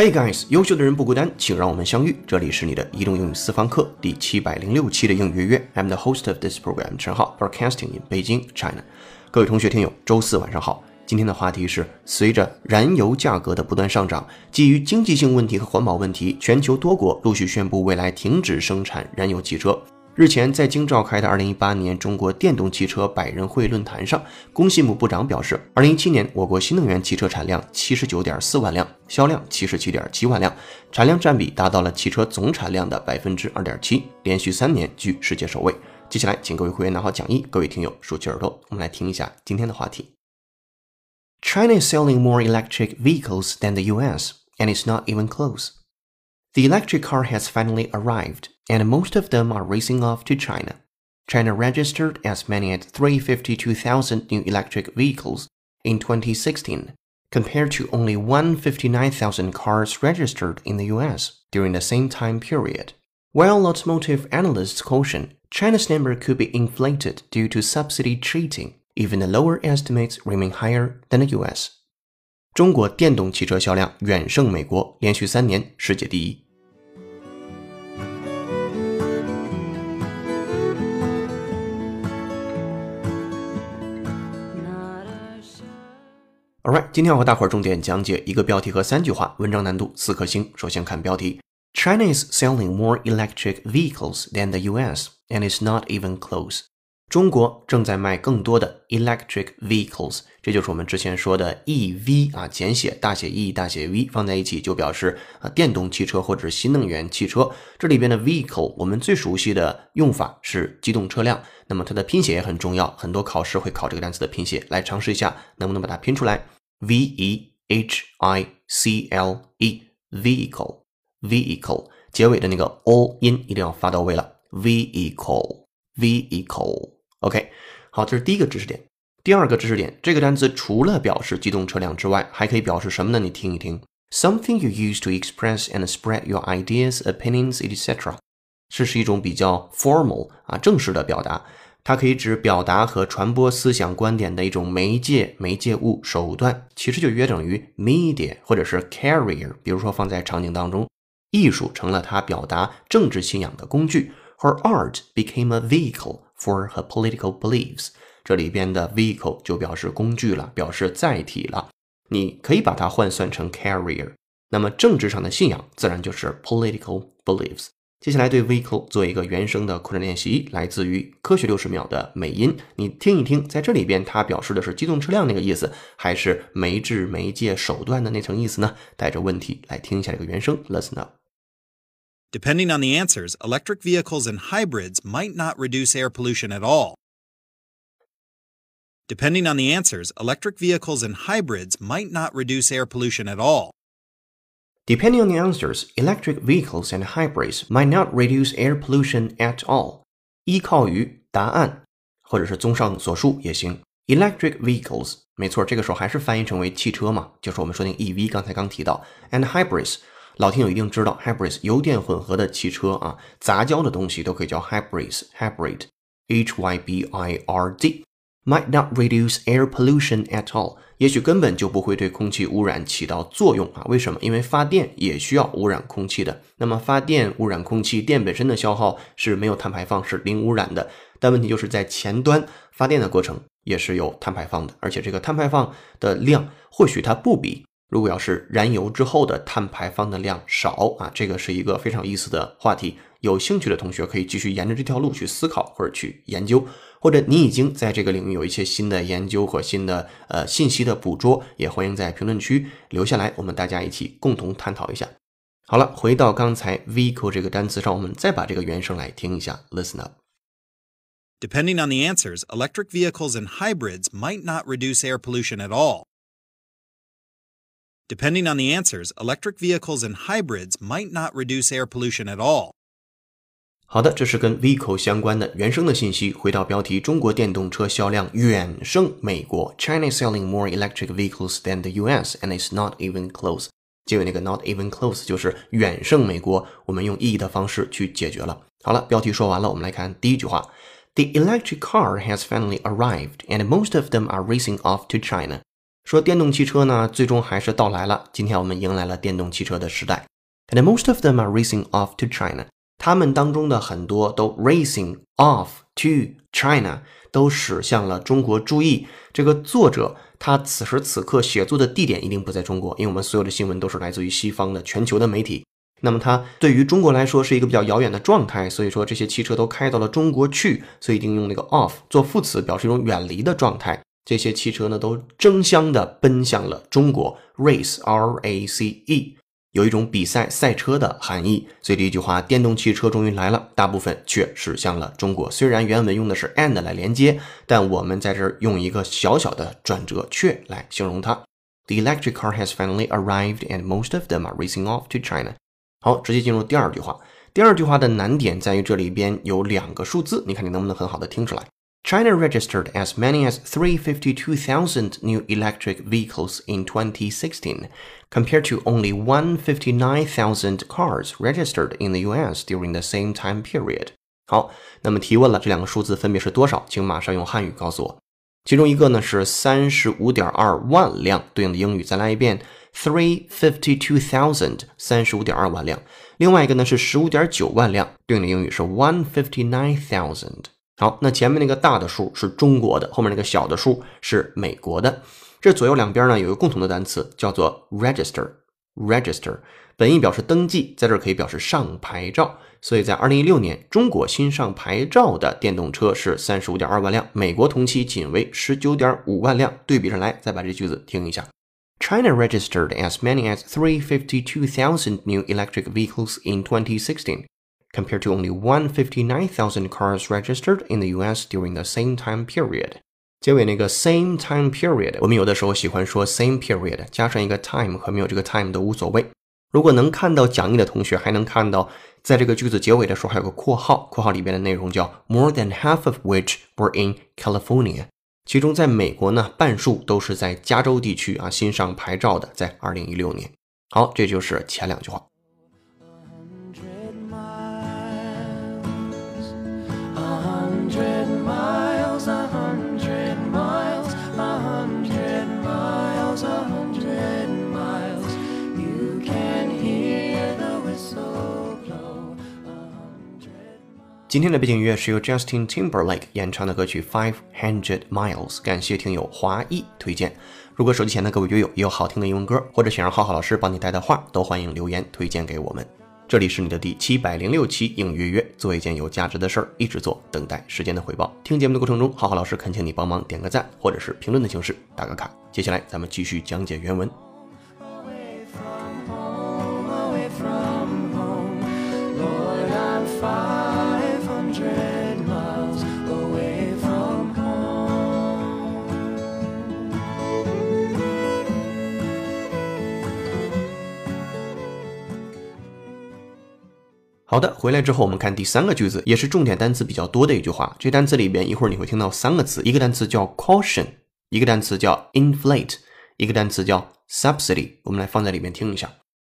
Hey guys，优秀的人不孤单，请让我们相遇。这里是你的移动英语私房课第七百零六期的英语约约。I'm the host of this program，陈浩，broadcasting in Beijing, China。各位同学听友，周四晚上好。今天的话题是：随着燃油价格的不断上涨，基于经济性问题和环保问题，全球多国陆续宣布未来停止生产燃油汽车。日前，在京召开的2018年中国电动汽车百人会论坛上，工信部部长表示，2017年我国新能源汽车产量79.4万辆，销量77.7万辆，产量占比达到了汽车总产量的2.7%，连续三年居世界首位。接下来，请各位会员拿好讲义，各位听友竖起耳朵，我们来听一下今天的话题。China is selling more electric vehicles than the US, and it's not even close. The electric car has finally arrived, and most of them are racing off to China. China registered as many as 352,000 new electric vehicles in 2016, compared to only 159,000 cars registered in the US during the same time period. While automotive analysts caution China's number could be inflated due to subsidy cheating, even the lower estimates remain higher than the U.S. 中国电动汽车销量远胜美国，连续三年世界第一。 Alright，今天我和大伙儿重点讲解一个标题和三句话，文章难度四颗星。首先看标题：China is selling more electric vehicles than the U.S. and it's not even close. 中国正在卖更多的 electric vehicles，这就是我们之前说的 EV 啊，简写大写 E 大写 V 放在一起就表示啊电动汽车或者新能源汽车。这里边的 vehicle 我们最熟悉的用法是机动车辆，那么它的拼写也很重要，很多考试会考这个单词的拼写，来尝试一下能不能把它拼出来 ，v e h i c l e vehicle vehicle 结尾的那个 o 音一定要发到位了，vehicle vehicle。OK，好，这是第一个知识点。第二个知识点，这个单词除了表示机动车辆之外，还可以表示什么呢？你听一听，something you use to express and spread your ideas, opinions, etc. 这是一种比较 formal 啊正式的表达， 它可以指表达和传播思想观点的一种媒介、媒介物、手段，其实就约等于 media 或者是 carrier。比如说放在场景当中，艺术成了他表达政治信仰的工具，her art became a vehicle。for her political beliefs，这里边的 vehicle 就表示工具了，表示载体了。你可以把它换算成 carrier。那么政治上的信仰自然就是 political beliefs。接下来对 vehicle 做一个原声的扩展练习，来自于科学六十秒的美音，你听一听，在这里边它表示的是机动车辆那个意思，还是媒质、媒介、手段的那层意思呢？带着问题来听一下这个原声，listen up。Depending on the answers, electric vehicles and hybrids might not reduce air pollution at all. Depending on the answers, electric vehicles and hybrids might not reduce air pollution at all. Depending on the answers, electric vehicles and hybrids might not reduce air pollution at all. 依靠于答案，或者是综上所述也行。Electric vehicles，没错，这个时候还是翻译成为汽车嘛，就是我们说那个 EV，刚才刚提到，and hybrids。老听友一定知道，hybrids 油电混合的汽车啊，杂交的东西都可以叫 hybrids，hybrid，h y b i r d。 Might not reduce air pollution at all，也许根本就不会对空气污染起到作用啊？为什么？因为发电也需要污染空气的。那么发电污染空气，电本身的消耗是没有碳排放，是零污染的。但问题就是在前端发电的过程也是有碳排放的，而且这个碳排放的量或许它不比。如果要是燃油之后的碳排放的量少啊，这个是一个非常有意思的话题。有兴趣的同学可以继续沿着这条路去思考或者去研究，或者你已经在这个领域有一些新的研究和新的呃信息的捕捉，也欢迎在评论区留下来，我们大家一起共同探讨一下。好了，回到刚才 vehicle 这个单词上，我们再把这个原声来听一下，listen up。Depending on the answers, electric vehicles and hybrids might not reduce air pollution at all. Depending on the answers, electric vehicles and hybrids might not reduce air pollution at all. 好的，这是跟 vehicle 相关的原生的信息。回到标题，中国电动车销量远胜美国。China is selling more electric vehicles than the U.S. and it's not even close. 结尾那个 not even close 就是远胜美国，我们用意义的方式去解决了。好了，标题说完了，我们来看第一句话：The electric car has finally arrived, and most of them are racing off to China。说电动汽车呢，最终还是到来了。今天我们迎来了电动汽车的时代，and most of them are racing off to China。 他们当中的很多都 racing off to China，都驶向了中国。注意，这个作者他此时此刻写作的地点一定不在中国，因为我们所有的新闻都是来自于西方的全球的媒体。那么它对于中国来说是一个比较遥远的状态，所以说这些汽车都开到了中国去，所以一定用那个 off 做副词，表示一种远离的状态。这些汽车呢都争相的奔向了中国，race R A C E。有一种比赛赛车的含义，所以这一句话，电动汽车终于来了，大部分却驶向了中国。虽然原文用的是 and 来连接，但我们在这儿用一个小小的转折却来形容它。The electric car has finally arrived, and most of them are racing off to China。好，直接进入第二句话。第二句话的难点在于这里边有两个数字，你看你能不能很好的听出来 ？China registered as many as 352,000 new electric vehicles in 2016, compared to only 159,000 cars registered in the US during the same time period. 好，那么提问了，这两个数字分别是多少？请马上用汉语告诉我。其中一个呢是三十五点二万辆，对应的英语再来一遍，three fifty two thousand，三十五点二万辆。另外一个呢是十五点九万辆，对应的英语是 one fifty nine thousand。 好，那前面那个大的数是中国的，后面那个小的数是美国的。这左右两边呢有一个共同的单词，叫做 register。register 本意表示登记，在这儿可以表示上牌照。所以在二零一六年，中国新上牌照的电动车是三十五点二万辆，美国同期仅为十九点五万辆。对比上来，再把这句子听一下：China registered as many as three fifty two thousand new electric vehicles in twenty sixteen。Compared to only 159,000 cars registered in the US during the same time period. 结尾那个 same time period，我们有的时候喜欢说 same period，加上一个 time 和没有这个 time 都无所谓。如果能看到讲义的同学，还能看到在这个句子结尾的时候还有个括号，括号里边的内容叫 more than half of which were in California。其中在美国呢，半数都是在加州地区啊新上牌照的，在二零一六年。好，这就是前两句话。今天的背景音乐是由 Justin Timberlake 演唱的歌曲《Five Hundred Miles》，感谢听友华裔推荐。如果手机前的各位友友也有好听的英文歌，或者想让浩浩老师帮你带的话，都欢迎留言推荐给我们。这里是你的第七百零六期英语约约，做一件有价值的事儿，一直做，等待时间的回报。听节目的过程中，浩浩老师恳请你帮忙点个赞，或者是评论的形式打个卡。接下来咱们继续讲解原文。好的，回来之后我们看第三个句子，也是重点单词比较多的一句话。这单词里边一会儿你会听到三个词，一个单词叫 caution，一个单词叫 inflate，一个单词叫 subsidy。我们来放在里面听一下。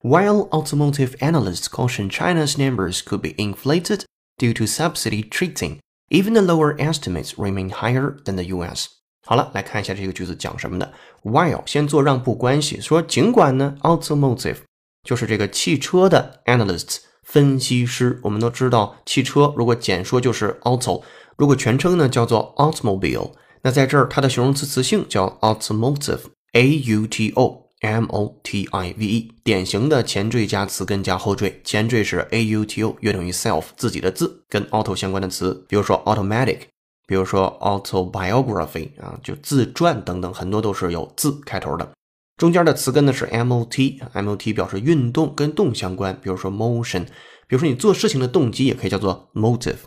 While automotive analysts caution China's numbers could be inflated due to subsidy treating, even the lower estimates remain higher than the U.S. 好了，来看一下这个句子讲什么的。While 先做让步关系，说尽管呢，automotive 就是这个汽车的 analysts。分析师，我们都知道，汽车如果简说就是 auto，如果全称呢叫做 automobile，那在这儿它的形容词词性叫 automotive，a u t o m o t i v e，典型的前缀加词根加后缀，前缀是 a u t o，约等于 self 自己的字，跟 auto 相关的词，比如说 automatic，比如说 autobiography 啊，就自传等等，很多都是有字开头的。中间的词根呢是 mot，mot 表示运动，跟动相关，比如说 motion，比如说你做事情的动机也可以叫做 motive。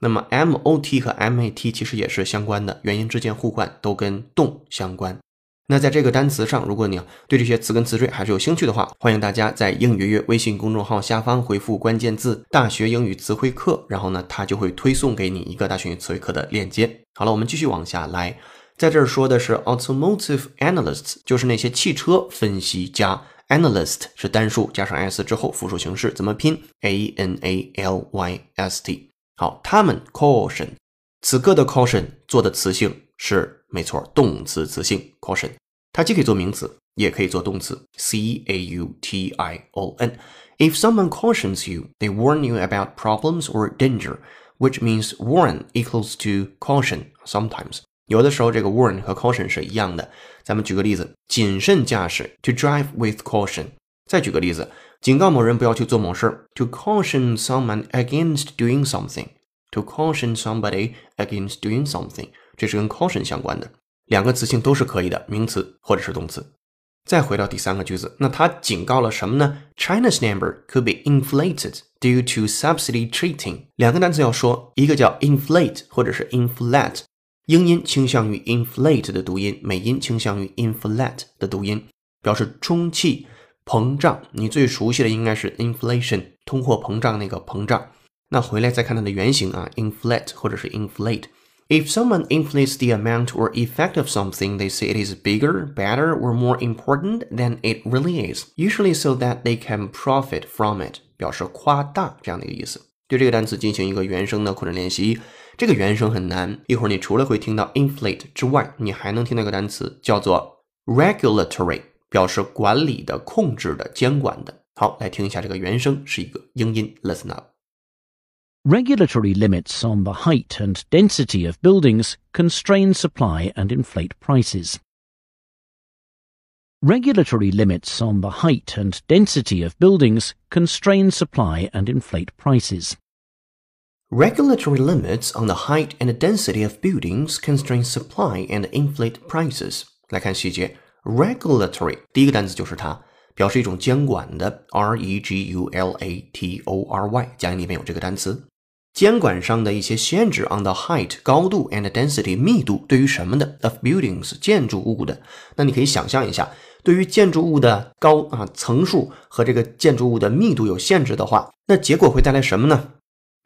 那么 mot 和 mat 其实也是相关的，元音之间互换，都跟动相关。那在这个单词上，如果你对这些词根词缀还是有兴趣的话，欢迎大家在英语约微信公众号下方回复关键字“大学英语词汇课”，然后呢，它就会推送给你一个大学英语词汇课的链接。好了，我们继续往下来。在这儿说的是 automotive analysts，就是那些汽车分析家 analyst 是单数加上 s 之后复数形式，怎么拼？a n a l y s t。好，他们 caution，此刻的 caution 做的词性是没错，动词词性 caution，它既可以做名词，也可以做动词 c a u t i o n。If someone cautions you, they warn you about problems or danger, which means warn equals to caution sometimes. 有的时候这个 warn 和 caution 是一样的。咱们举个例子，谨慎驾驶 to drive with caution。再举个例子，警告某人不要去做某事儿 to caution someone against doing something。to caution somebody against doing something，这是跟 caution 相关的。两个词性都是可以的，名词或者是动词。再回到第三个句子，那它警告了什么呢？China's number could be inflated due to subsidy treating。两个单词要说，一个叫 inflate 或者是 inflate， 英音倾向于 inflate 的读音，美音倾向于 inflate 的读音，表示充气、膨胀。你最熟悉的应该是 inflation，通货膨胀那个膨胀。那回来再看它的原型啊，inflate 或者是 inflate。If someone inflates the amount or effect of something, they say it is bigger, better, or more important than it really is, usually so that they can profit from it，表示夸大这样的一个意思。对这个单词进行一个原声的扩展练习。 这个原声很难，一会儿你除了会听到 inflate 之外，你还能听到一个单词叫做 regulatory，表示管理的、控制的、监管的。好，来听一下这个原声是一个英音，listen up。Regulatory limits on the height and density of buildings constrain supply and inflate prices. Regulatory limits on the height and density of buildings constrain supply and inflate prices. Regulatory limits on the height and density of buildings constrain supply and inflate prices. 来看细节，regulatory 第一个单词就是它，表示一种监管的，r e g u l a t o r y，讲义里面有这个单词。监管上的一些限制，on the height 高度 and density 密度，对于什么的 of buildings 建筑物的，那你可以想象一下，对于建筑物的高啊层数和这个建筑物的密度有限制的话，那结果会带来什么呢？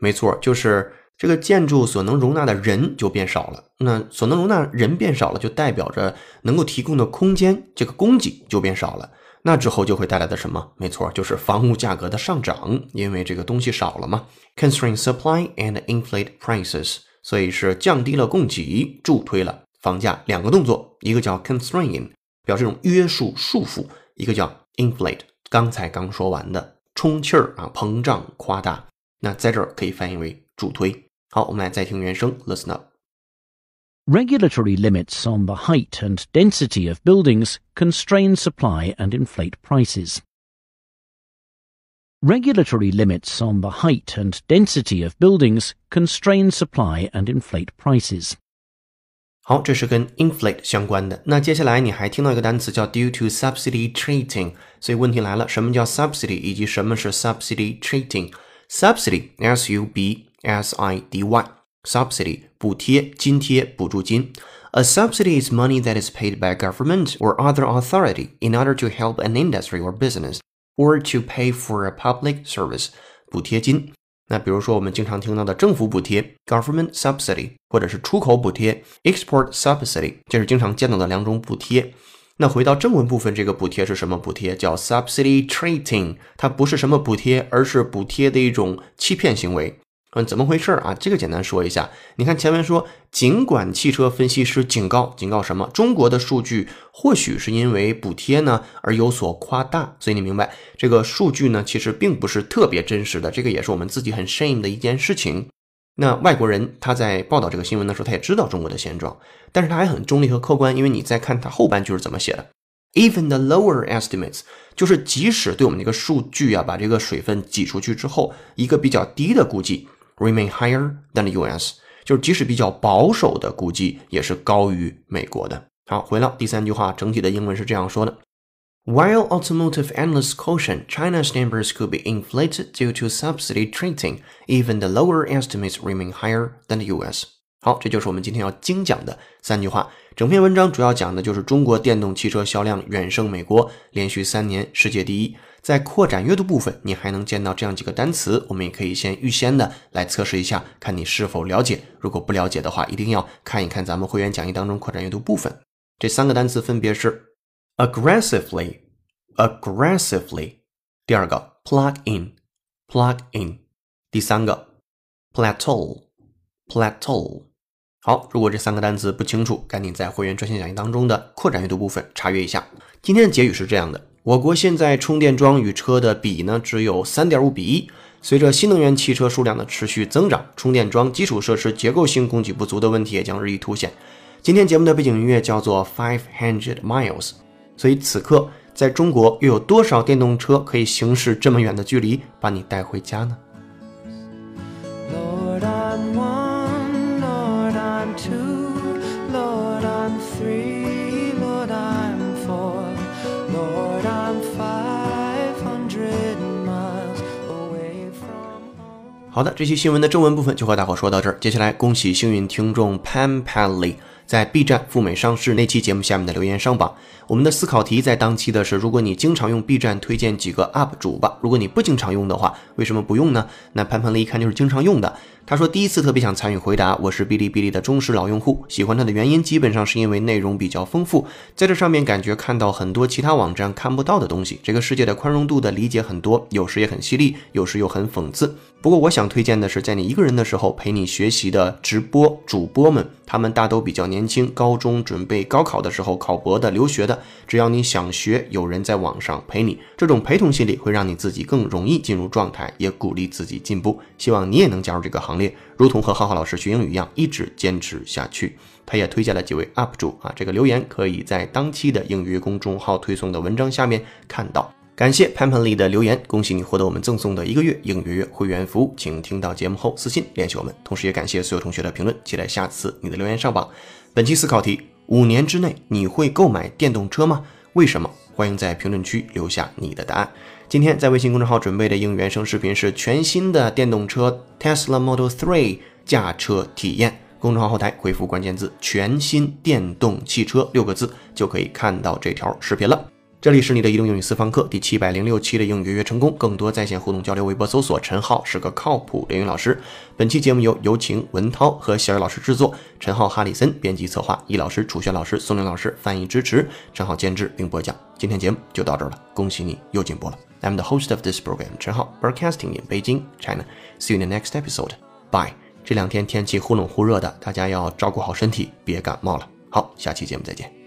没错，就是这个建筑所能容纳的人就变少了。那所能容纳人变少了，就代表着能够提供的空间这个供给就变少了。那之后就会带来的什么？没错，就是房屋价格的上涨，因为这个东西少了嘛。Constrain supply and inflate prices，所以是降低了供给，助推了房价。两个动作，一个叫 constrain，表示一种约束、束缚；一个叫 inflate，刚才刚说完的充气儿啊，膨胀、夸大。那在这儿可以翻译为助推。好，我们来再听原声，listen up。Regulatory limits on the height and density of buildings constrain supply and inflate prices. Regulatory limits on the height and density of buildings constrain supply and inflate prices. 好，这是跟 inflate 相关的。那接下来你还听到一个单词叫 due to subsidy treating，所以问题来了，什么叫 subsidy，以及什么是 subsidy treating？subsidy，s u b s i d y。Subsidy 补贴、津贴、补助金。A subsidy is money that is paid by government or other authority in order to help an industry or business or to pay for a public service. 补贴金。那比如说我们经常听到的政府补贴 （government subsidy） 或者是出口补贴 （export subsidy），这是经常见到的两种补贴。 那回到正文部分，这个补贴是什么补贴？叫 subsidy treating，它不是什么补贴，而是补贴的一种欺骗行为。嗯，怎么回事啊？这个简单说一下。你看前面说，尽管汽车分析师警告，警告什么？中国的数据或许是因为补贴呢而有所夸大，所以你明白这个数据呢其实并不是特别真实的。这个也是我们自己很 shame 的一件事情。那外国人他在报道这个新闻的时候，他也知道中国的现状，但是他还很中立和客观，因为你再看他后半句是怎么写的，even the lower estimates，就是即使对我们这个数据啊，把这个水分挤出去之后，一个比较低的估计。remain higher than the U.S.，就是即使比较保守的估计，也是高于美国的。好，回到第三句话，整体的英文是这样说的：While automotive analysts caution China's numbers could be inflated due to subsidy treating, even the lower estimates remain higher than the U.S. 好，这就是我们今天要精讲的三句话。整篇文章主要讲的就是中国电动汽车销量远胜美国，连续三年世界第一。在扩展阅读部分，你还能见到这样几个单词，我们也可以先预先的来测试一下，看你是否了解。如果不了解的话，一定要看一看咱们会员讲义当中扩展阅读部分。这三个单词分别是 aggressively、aggressively。第二个 plug in，plug in。第三个 plateau，plateau。好，如果这三个单词不清楚，赶紧在会员专项讲义当中的扩展阅读部分查阅一下。今天的结语是这样的：我国现在充电桩与车的比呢只有三点五比一。随着新能源汽车数量的持续增长，充电桩基础设施结构性供给不足的问题也将日益凸显。今天节目的背景音乐叫做 Five Hundred Miles，所以此刻在中国又有多少电动车可以行驶这么远的距离，把你带回家呢？好的，这期新闻的正文部分就和大伙说到这儿。接下来，恭喜幸运听众 Pam Pally 在 B 站赴美上市那期节目下面的留言上榜。我们的思考题在当期的是：如果你经常用 B 站，推荐几个 UP 主吧；如果你不经常用的话，为什么不用呢？那潘潘的一看就是经常用的。他说：“第一次特别想参与回答，我是哔哩哔哩的忠实老用户，喜欢它的原因基本上是因为内容比较丰富，在这上面感觉看到很多其他网站看不到的东西。这个世界的宽容度的理解很多，有时也很犀利，有时又很讽刺。不过我想推荐的是，在你一个人的时候陪你学习的直播主播们，他们大都比较年轻，高中准备高考的时候考博的、留学的。只要你想学，有人在网上陪你，这种陪同心理会让你自己更容易进入状态，也鼓励自己进步。希望你也能加入这个行。”行列，如同和浩浩老师学英语一样，一直坚持下去。他也推荐了几位 UP 主啊，这个留言可以在当期的英语公众号推送的文章下面看到。感谢潘潘丽的留言，恭喜你获得我们赠送的一个月英语会员服务，请听到节目后私信联系我们。同时也感谢所有同学的评论，期待下次你的留言上榜。本期思考题：五年之内你会购买电动车吗？为什么？欢迎在评论区留下你的答案。今天在微信公众号准备的英语原声视频是全新的电动车 Tesla Model 3驾车体验。公众号后台回复关键字“全新电动汽车”六个字，就可以看到这条视频了。这里是你的移动英语私房课第七百零六期的英语约约成功，更多在线互动交流，微博搜索陈浩是个靠谱英语老师。本期节目由有请文涛和小雨老师制作，陈浩、哈里森编辑策划，易老师、楚轩老师、宋林老师翻译支持，陈浩监制并播讲。今天节目就到这儿了，恭喜你又进步了。I'm the host of this program，陈浩，broadcasting in Beijing, China. See you in the next episode. Bye. 这两天天气忽冷忽热的，大家要照顾好身体，别感冒了。好，下期节目再见。